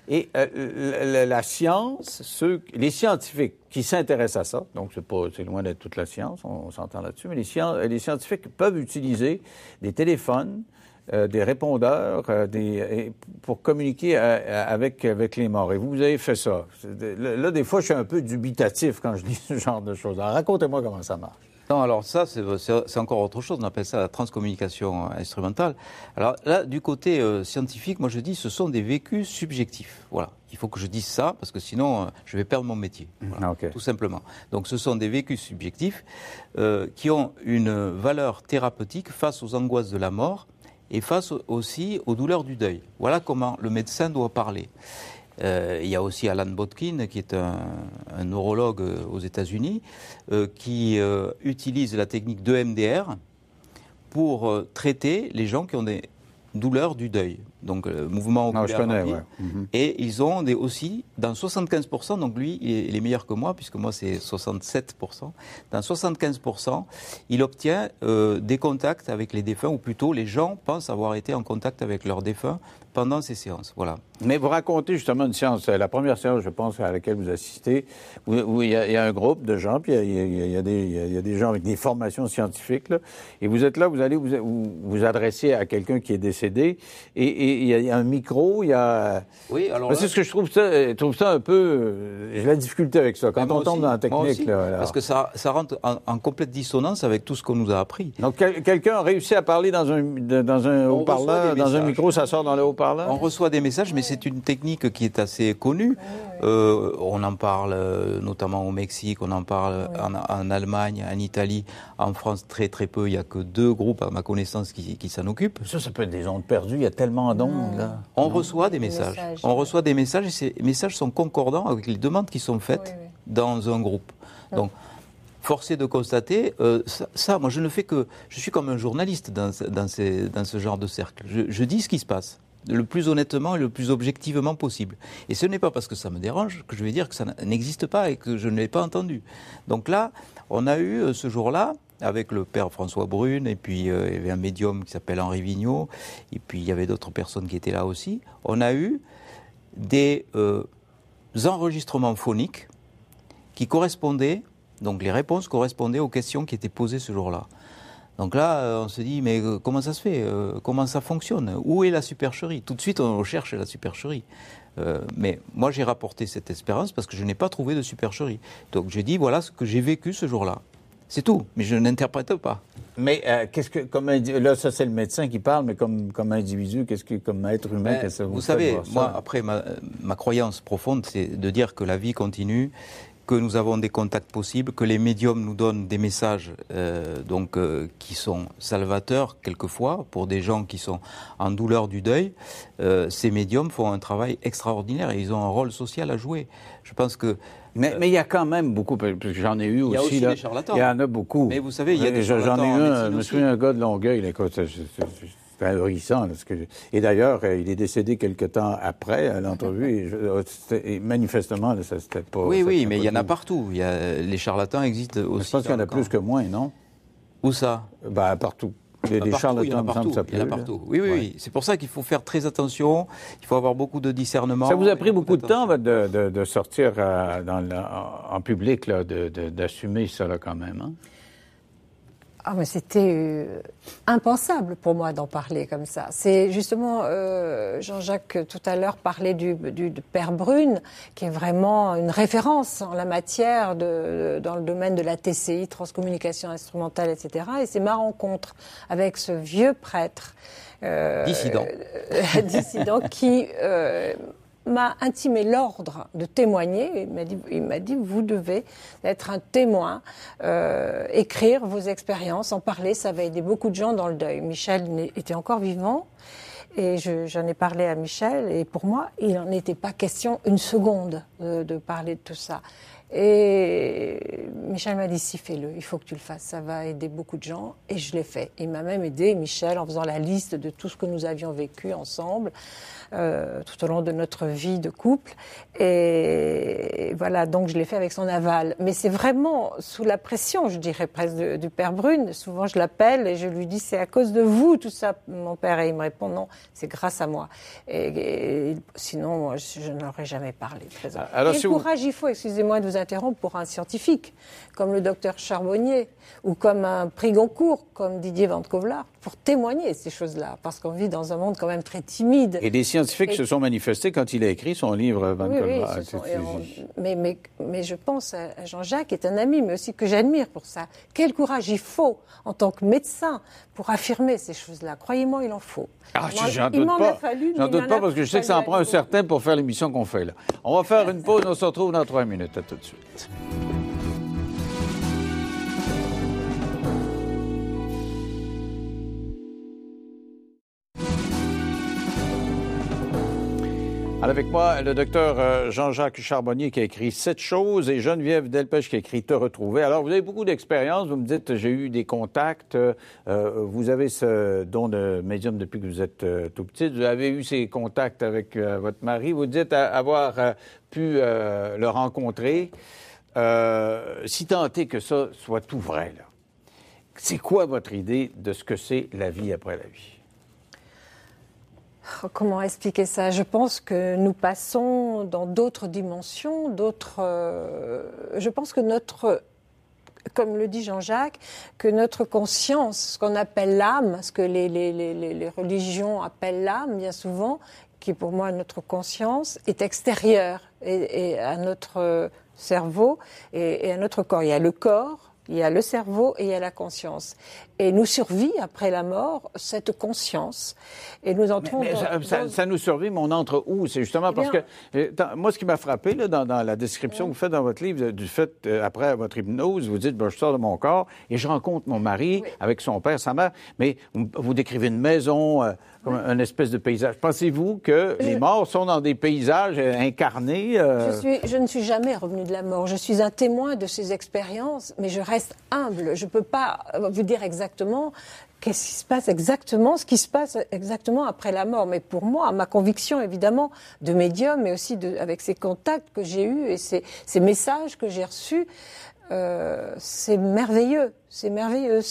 Et euh, la, science, les scientifiques qui s'intéressent à ça, donc c'est loin d'être toute la science, on, s'entend là-dessus, mais les, scien- les scientifiques peuvent utiliser des téléphones, euh, des répondeurs, euh, des, pour communiquer euh, avec, avec les morts. Et vous, vous avez fait ça. Là, des fois, je suis un peu dubitatif quand je [LAUGHS] dis ce genre de choses. Alors, racontez-moi comment ça marche. Non, alors ça, c'est encore autre chose. On appelle ça la transcommunication euh, instrumentale. Alors là, du côté euh, scientifique, moi je dis, ce sont des vécus subjectifs. Voilà. Il faut que je dise ça parce que sinon, euh, je vais perdre mon métier. Voilà. Ah. Tout simplement. Donc, ce sont des vécus subjectifs euh, qui ont une valeur thérapeutique face aux angoisses de la mort et face au- aussi aux douleurs du deuil. Voilà comment le médecin doit parler. Euh, il y a aussi Alan Botkin, qui est un, un neurologue euh, aux États-Unis, euh, qui euh, utilise la technique de MDR pour traiter les gens qui ont des douleurs du deuil. Donc, mouvement Non, oculaire je connais, rapide. ouais. Mhm. Et ils ont des, aussi, dans 75%, donc lui, il est, il est meilleur que moi, puisque moi c'est 67%, dans 75%, il obtient des contacts avec les défunts, ou plutôt les gens pensent avoir été en contact avec leurs défunts pendant ces séances. Voilà. Mais vous racontez justement une séance, euh, la première séance, je pense, à laquelle vous assistez, où, il, y a, il y a un groupe de gens, puis il y a, y y des, gens avec des formations scientifiques, là, et vous êtes là, vous allez vous adresser à quelqu'un qui est décédé, et, il, y a, un micro, il y a... Oui, alors c'est ce que je trouve ça, euh, je trouve ça un peu... euh, J'ai la difficulté avec ça, quand on tombe dans la technique. là. Parce que ça, ça rentre en, en complète dissonance avec tout ce qu'on nous a appris. Donc, quel- quelqu'un a réussi à parler dans un, dans haut-parleur, dans un micro, ça sort dans le haut-parleur? On reçoit des messages, mais c'est une technique qui est assez connue. Euh, on en parle euh, notamment au Mexique, on en parle en, en Allemagne, en Italie, en France très très peu. Il n'y a que deux groupes à ma connaissance qui, qui s'en occupent. Ça, ça peut être des ondes perdues, il y a tellement d'ondes, là. On reçoit des messages. messages, On reçoit des messages et ces messages sont concordants avec les demandes qui sont faites Oui, oui. dans un groupe. Donc, force est de constater, euh, ça, ça, moi je ne fais que. Je suis comme un journaliste dans, ce- dans, ces- dans ce genre de cercle. Je, je dis ce qui se passe le plus honnêtement et le plus objectivement possible. Et ce n'est pas parce que ça me dérange que je vais dire que ça n'existe pas et que je ne l'ai pas entendu. Donc là, on a eu euh, ce jour-là, avec le père François Brune, et puis euh, il y avait un médium qui s'appelle Henri Vigneault, et puis il y avait d'autres personnes qui étaient là aussi, on a eu des euh, enregistrements phoniques qui correspondaient, donc les réponses correspondaient aux questions qui étaient posées ce jour-là. Donc là, euh, on se dit, mais euh, comment ça se fait Euh, Comment ça fonctionne? Où est la supercherie? Tout de suite, on cherche la supercherie. Euh, mais moi, j'ai rapporté cette espérance parce que je n'ai pas trouvé de supercherie. Donc je dis, voilà ce que j'ai vécu ce jour-là. C'est tout, mais je n'interprète pas. Mais euh, qu'est-ce que, comme là, ça c'est le médecin qui parle, mais comme, comme individu, qu'est-ce que, comme être humain, Ben, qu'est-ce que vous, vous savez, moi, après, ma, ma croyance profonde, c'est de dire que la vie continue, que nous avons des contacts possibles, que les médiums nous donnent des messages euh, donc, euh, qui sont salvateurs, quelquefois, pour des gens qui sont en douleur du deuil. Euh, ces médiums font un travail extraordinaire et ils ont un rôle social à jouer. Je pense que Mais mais il y a quand même beaucoup, parce que j'en ai eu aussi. y a aussi là, des charlatans. Il y en a beaucoup. Mais vous savez, il y a des J'en- J'en ai eu un, je me souviens d'un gars de Longueuil, là, écoute, ahurissant. là, ce que- et d'ailleurs, euh, il est décédé quelque temps après à l'entrevue, et, euh, et manifestement, là, ça c'était pas. oui, oui, mais il y en a tout. partout. Il y a, les charlatans existent Mais aussi. Je pense qu'il y en a plus que moins, non? Où ça? Ben, partout. Les, les Partout, charlatans, il y en a semble partout. il y en a partout. Oui, oui, Ouais. oui. C'est pour ça qu'il faut faire très attention. Il faut avoir beaucoup de discernement. Ça vous a pris beaucoup de temps de, de- de sortir euh, dans en, public, d'assumer ça là, quand même. Hein? Ah, mais c'était euh, impensable pour moi d'en parler comme ça. C'est justement, euh, Jean-Jacques tout à l'heure parlait du, du, Père Brune, qui est vraiment une référence en la matière de, dans le domaine de la TCI, transcommunication instrumentale, etc. Et c'est ma rencontre avec ce vieux prêtre. Euh, dissident. [LAUGHS] dissident qui m'a intimé l'ordre de témoigner. Il m'a dit, dit, vous devez être un témoin, euh, écrire vos expériences, en parler. Ça va aider beaucoup de gens dans le deuil. Michel était encore vivant. Et j'en ai parlé à Michel, et pour moi, il n'en était pas question une seconde de, de parler de tout ça. Et Michel m'a dit si fais-le, il faut que tu le fasses, ça va aider beaucoup de gens. Et je l'ai fait. Il m'a même aidé, Michel, en faisant la liste de tout ce que nous avions vécu ensemble. Euh, tout au long de notre vie de couple. Et voilà, donc je l'ai fait avec son aval. Mais c'est vraiment sous la pression, je dirais presque, du père Brune. Souvent, je l'appelle et je lui dis c'est à cause de vous tout ça, mon père. Et il me répond non, c'est grâce à moi. Et, sinon, je, n'aurais jamais parlé. Alors, Quel courage il faut, excusez-moi de vous interrompre, pour un scientifique comme le docteur Charbonnier ou comme un prix Goncourt, comme Didier Van pour témoigner ces choses-là, parce qu'on vit dans un monde quand même très timide. Et des scientifiques se sont manifestés quand il a écrit son livre Van oui, mais, mais, mais, je pense à Jean-Jacques, qui est un ami, mais aussi que j'admire pour ça. Quel courage il faut, en tant que médecin, pour affirmer ces choses-là. Croyez-moi, il en faut. Ah, j'en doute pas. J'en doute pas parce que je sais que ça en prend un certain pour faire l'émission qu'on fait là. On va faire une pause, on se retrouve dans trois minutes. À tout de suite. Sweet. Avec moi, le docteur euh, Jean-Jacques Charbonnier qui a écrit Sept choses et Geneviève Delpech qui a écrit Te retrouver. Alors, vous avez beaucoup d'expérience. Vous me dites, j'ai eu des contacts. Euh, vous avez ce don de médium depuis que vous êtes euh, tout petit. Vous avez eu ces contacts avec votre mari. Vous dites avoir pu le rencontrer. si est que ça soit tout vrai, c'est quoi votre idée de ce que c'est la vie après la vie? Oh, comment expliquer ça? Je pense que nous passons dans d'autres dimensions, d'autres. Euh, je pense que notre, comme le dit Jean-Jacques, que notre conscience, ce qu'on appelle l'âme, ce que les, les, les, religions appellent l'âme, bien souvent, qui pour moi notre conscience, est extérieure et, à notre cerveau et, et à notre corps. Il y a le corps, il y a le cerveau et il y a la conscience. Et nous survit après la mort cette conscience. Et nous entrons dans, ça, nous survit, mais on entre où? C'est justement parce que euh, moi, ce qui m'a frappé là, dans, la description que vous faites dans votre livre du fait euh, après votre hypnose, vous dites ben, je sors de mon corps et je rencontre mon mari avec son père, sa mère. Mais vous, décrivez une maison. Euh, comme un espèce de paysage. Pensez-vous que les morts sont dans des paysages incarnés je, suis, je, ne suis jamais revenu de la mort. Je suis un témoin de ces expériences, mais je reste humble. Je ne peux pas vous dire exactement qu'est-ce qui se passe exactement, ce qui se passe exactement après la mort. Mais pour moi, ma conviction, évidemment, de médium, mais aussi de, avec ces contacts que j'ai eus et ces, ces messages que j'ai reçus, euh, c'est merveilleux, c'est merveilleux.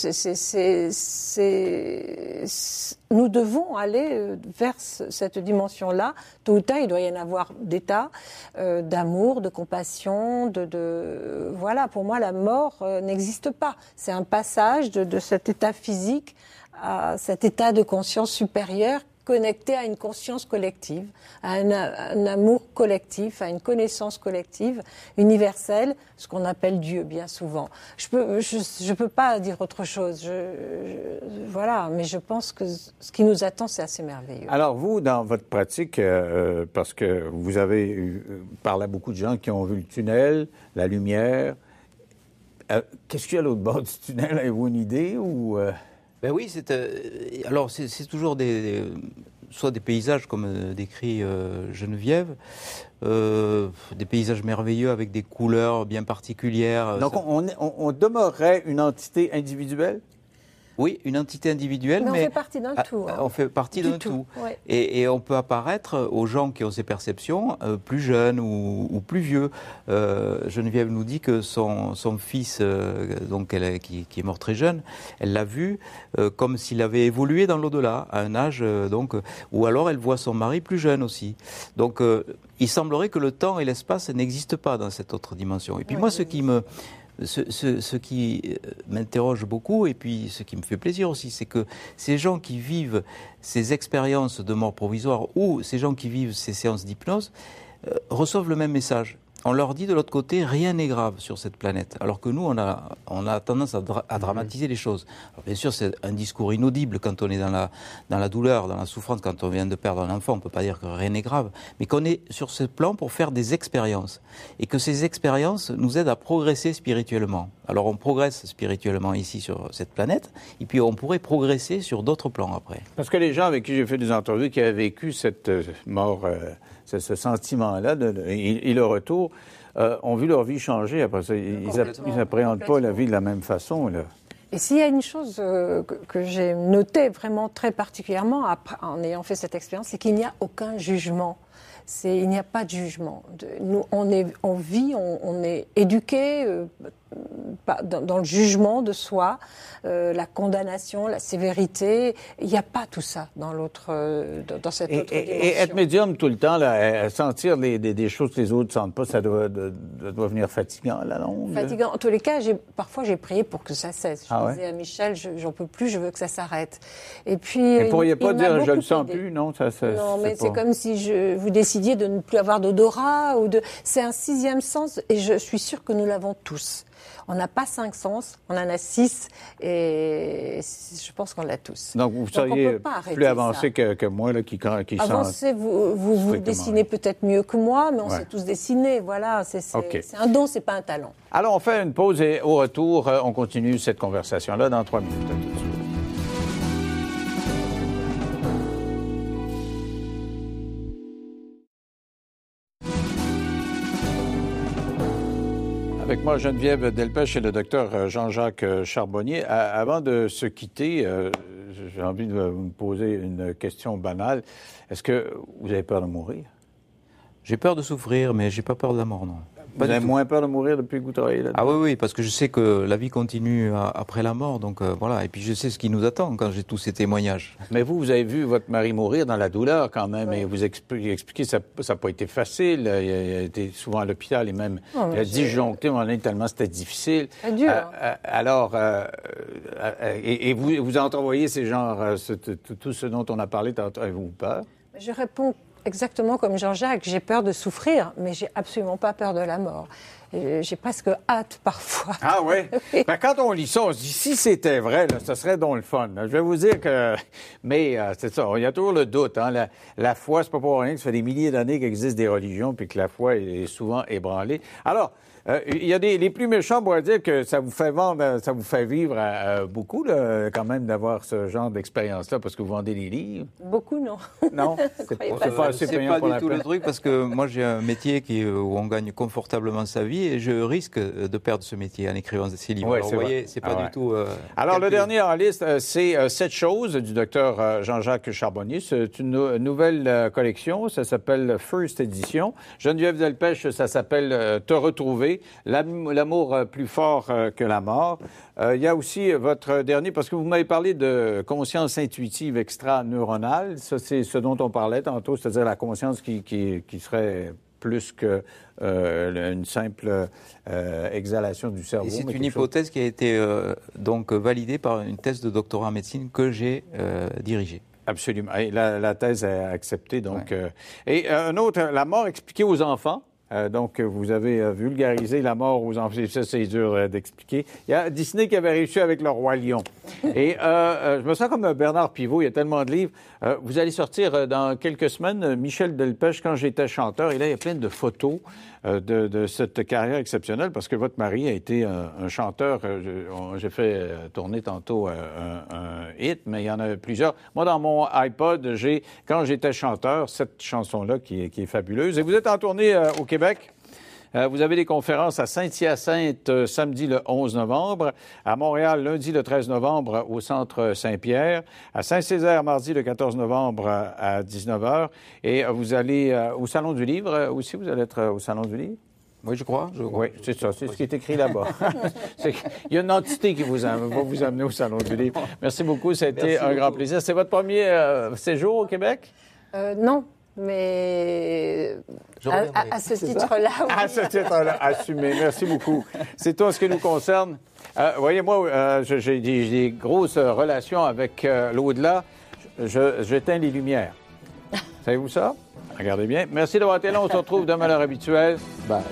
nous devons aller euh, vers cette dimension-là. Tôt ou tard, il doit y en avoir d'état euh, d'amour, de compassion, de, voilà. Pour moi, la mort n'existe pas. C'est un passage de, de cet état physique à cet état de conscience supérieure connecté à une conscience collective, à un, amour collectif, à une connaissance collective, universelle, ce qu'on appelle Dieu bien souvent. Je peux, je, peux pas dire autre chose. voilà, mais je pense que ce qui nous attend, c'est assez merveilleux. Alors vous, dans votre pratique, euh, euh, parce que vous avez eu, euh, parlé à beaucoup de gens qui ont vu le tunnel, la lumière, qu'est-ce qu'il y a à l'autre bord du tunnel? Avez-vous une idée ou ben oui, c'est euh, alors c'est toujours des, soit des paysages comme euh, décrit euh, Geneviève, des paysages merveilleux avec des couleurs bien particulières. Donc on, on demeurerait une entité individuelle? Oui, une entité individuelle, mais, on fait partie d'un tout. Hein. On fait partie d'un tout. Et, on peut apparaître aux gens qui ont ces perceptions euh, plus jeunes ou, plus vieux. Euh, Geneviève nous dit que son, son fils, euh, donc elle, qui, qui, est mort très jeune, elle l'a vu comme s'il avait évolué dans l'au-delà, à un âge donc, ou alors elle voit son mari plus jeune aussi. Donc il semblerait que le temps et l'espace n'existent pas dans cette autre dimension. Et puis moi, ce qui me ce, qui euh, m'interroge beaucoup, et puis ce qui me fait plaisir aussi, c'est que ces gens qui vivent ces expériences de mort provisoire ou ces gens qui vivent ces séances d'hypnose euh, reçoivent le même message. On leur dit de l'autre côté, rien n'est grave sur cette planète. Alors que nous, on a, on a tendance à, dra- à dramatiser les choses. Bien sûr, c'est un discours inaudible quand on est dans la, dans la douleur, dans la souffrance, quand on vient de perdre un enfant. On ne peut pas dire que rien n'est grave. Mais qu'on est sur ce plan pour faire des expériences. Et que ces expériences nous aident à progresser spirituellement. Alors on progresse spirituellement ici sur cette planète. Et puis on pourrait progresser sur d'autres plans après. Parce que les gens avec qui j'ai fait des entrevues qui avaient vécu cette euh, mort, euh, ce, ce sentiment-là et, et le retour, euh, ont vu leur vie changer après ça. Ils, Complètement. ils appréhendent pas la vie de la même façon. Là. Et s'il y a une chose euh, que, que j'ai notée vraiment très particulièrement après, en ayant fait cette expérience, c'est qu'il n'y a aucun jugement. C'est, il n'y a pas de jugement. De- nous, on, est, on vit, on, on est éduqué euh, dans, le jugement de soi, euh, la condamnation, la sévérité. Il n'y a pas tout ça dans l'autre, euh, dans, cette Et, autre et- et dimension. être médium tout le temps, là, à sentir les- des, des choses que les autres ne sentent pas, ça doit, de- de- doit venir fatigant à la longue. Fatigant. En tous les cas, parfois j'ai prié pour que ça cesse. Je Ah ouais? disais à Michel, je- j'en peux plus, je veux que ça s'arrête. Et puis. Vous ne pourriez pas dire je beaucoup le sens aidé. plus, non? Ça, ça- Non, mais c'est comme si je, vous décidiez de ne plus avoir d'odorat ou de. C'est un sixième sens et je suis sûre que nous l'avons tous. On n'a pas cinq sens, on en a six et je pense qu'on l'a tous. Donc, vous seriez plus avancé que, que moi, là, qui, qui. Avancez, vous vous, vous dessinez peut-être mieux que moi, mais on Ouais. sait tous dessiner. Voilà, c'est un don, c'est pas un talent. Alors, on fait une pause et au retour, euh, on continue cette conversation-là dans trois minutes. Moi, Geneviève Delpech et le docteur euh, Jean-Jacques Charbonnier. À- avant de se quitter, euh, j'ai envie de vous poser une question banale. Est-ce que vous avez peur de mourir? J'ai peur de souffrir, mais j'ai pas peur de la mort, non. Pas vous avez tout. moins peur de mourir depuis que vous travaillez là Ah oui, oui, parce que je sais que la vie continue à- après la mort, donc euh, voilà. Et puis je sais ce qui nous attend quand j'ai tous ces témoignages. Mais vous, vous avez vu votre mari mourir dans la douleur quand même, et vous expli- expliquez ça n'a pas été facile. Il a, il a été souvent à l'hôpital et même Oh, il a disjoncté moment donné tellement c'était difficile. Très dur. Euh, euh, alors, euh, euh, et, et vous, vous entrevoyez ces genres, euh, ce- tout, tout ce dont on a parlé avez-vous peur? Je réponds exactement comme Jean-Jacques. J'ai peur de souffrir, mais j'ai absolument pas peur de la mort. J'ai presque hâte parfois. Ah ouais? [LAUGHS] Oui. Ben, quand on lit ça, on se dit, si c'était vrai, là, ce serait donc le fun. là. Je vais vous dire que... Mais euh, c'est ça, il y a toujours le doute. Hein. La, la foi, c'est pas pour rien que ça fait des milliers d'années qu'existent des religions, puis que la foi est souvent ébranlée. Alors, il y a des... Les plus méchants pourraient dire que ça vous fait vendre, ça vous fait vivre euh, beaucoup, là, quand même, d'avoir ce genre d'expérience-là, parce que vous vendez des livres. Beaucoup, non. Non? [LAUGHS] C'est pas, pas assez C'est payant pas pour du la tout le truc parce que moi j'ai un métier qui, euh, où on gagne confortablement sa vie et je risque de perdre ce métier en écrivant ces livres. Ouais, Alors, c'est vous vrai. voyez, c'est pas Ah ouais. du tout. euh, Alors, le dernier en liste, euh, c'est euh, Sept choses du docteur euh, Jean-Jacques Charbonnier. C'est une nou- nouvelle euh, collection. Ça s'appelle First Edition. Geneviève Delpech, ça s'appelle euh, Te retrouver. L'am- L'amour euh, plus fort euh, que la mort. Euh, Il y a aussi votre dernier, parce que vous m'avez parlé de conscience intuitive extra-neuronale. Ça, c'est ce dont on parlait tantôt, c'est-à-dire la conscience qui, qui, qui serait plus que euh, une simple euh, exhalation du cerveau. C'est une chose- hypothèse qui a été euh, donc validée par une thèse de doctorat en médecine que j'ai dirigée. Absolument. Et la, la thèse est acceptée. Donc, et un autre, la mort expliquée aux enfants. Euh, donc, vous avez euh, vulgarisé la mort aux enfants. Ça, c'est dur euh, d'expliquer. Il y a Disney qui avait réussi avec le Roi Lion. Et je me sens comme Bernard Pivot. Il y a tellement de livres. Vous allez sortir dans quelques semaines Michel Delpech quand j'étais chanteur. Et là, il y a plein de photos de, cette carrière exceptionnelle parce que votre mari a été un, chanteur. J'ai fait tourner tantôt un, hit, mais il y en a plusieurs. Moi, dans mon iPod, j'ai, quand j'étais chanteur, cette chanson-là qui qui est fabuleuse. Et vous êtes en tournée au Québec. Euh, vous avez des conférences à Saint-Hyacinthe euh, samedi le 11 novembre, à Montréal lundi le 13 novembre au Centre Saint-Pierre, à Saint-Césaire mardi le 14 novembre à 19h, et euh, vous allez euh, au Salon du Livre aussi, vous allez être au Salon du Livre? Oui, je crois. Je. Oui, c'est ça, c'est ce qui est écrit là-bas. [LAUGHS] Qu'il y a une entité qui vous am- va vous amener au Salon du Livre. [LAUGHS] Merci beaucoup, ça a été Merci un grand plaisir. C'est votre premier euh, séjour au Québec? Euh, non. Mais à, reviendrai. à- à ce titre-là, oui. À ce titre-là, assumé. Merci beaucoup. C'est tout en ce qui nous concerne. Euh, voyez, moi, euh, j'ai des, grosses relations avec euh, l'au-delà. Je- J'éteins les lumières. [LAUGHS] Savez-vous ça? Regardez bien. Merci d'avoir été là. On se retrouve demain à l'heure habituelle. Bye.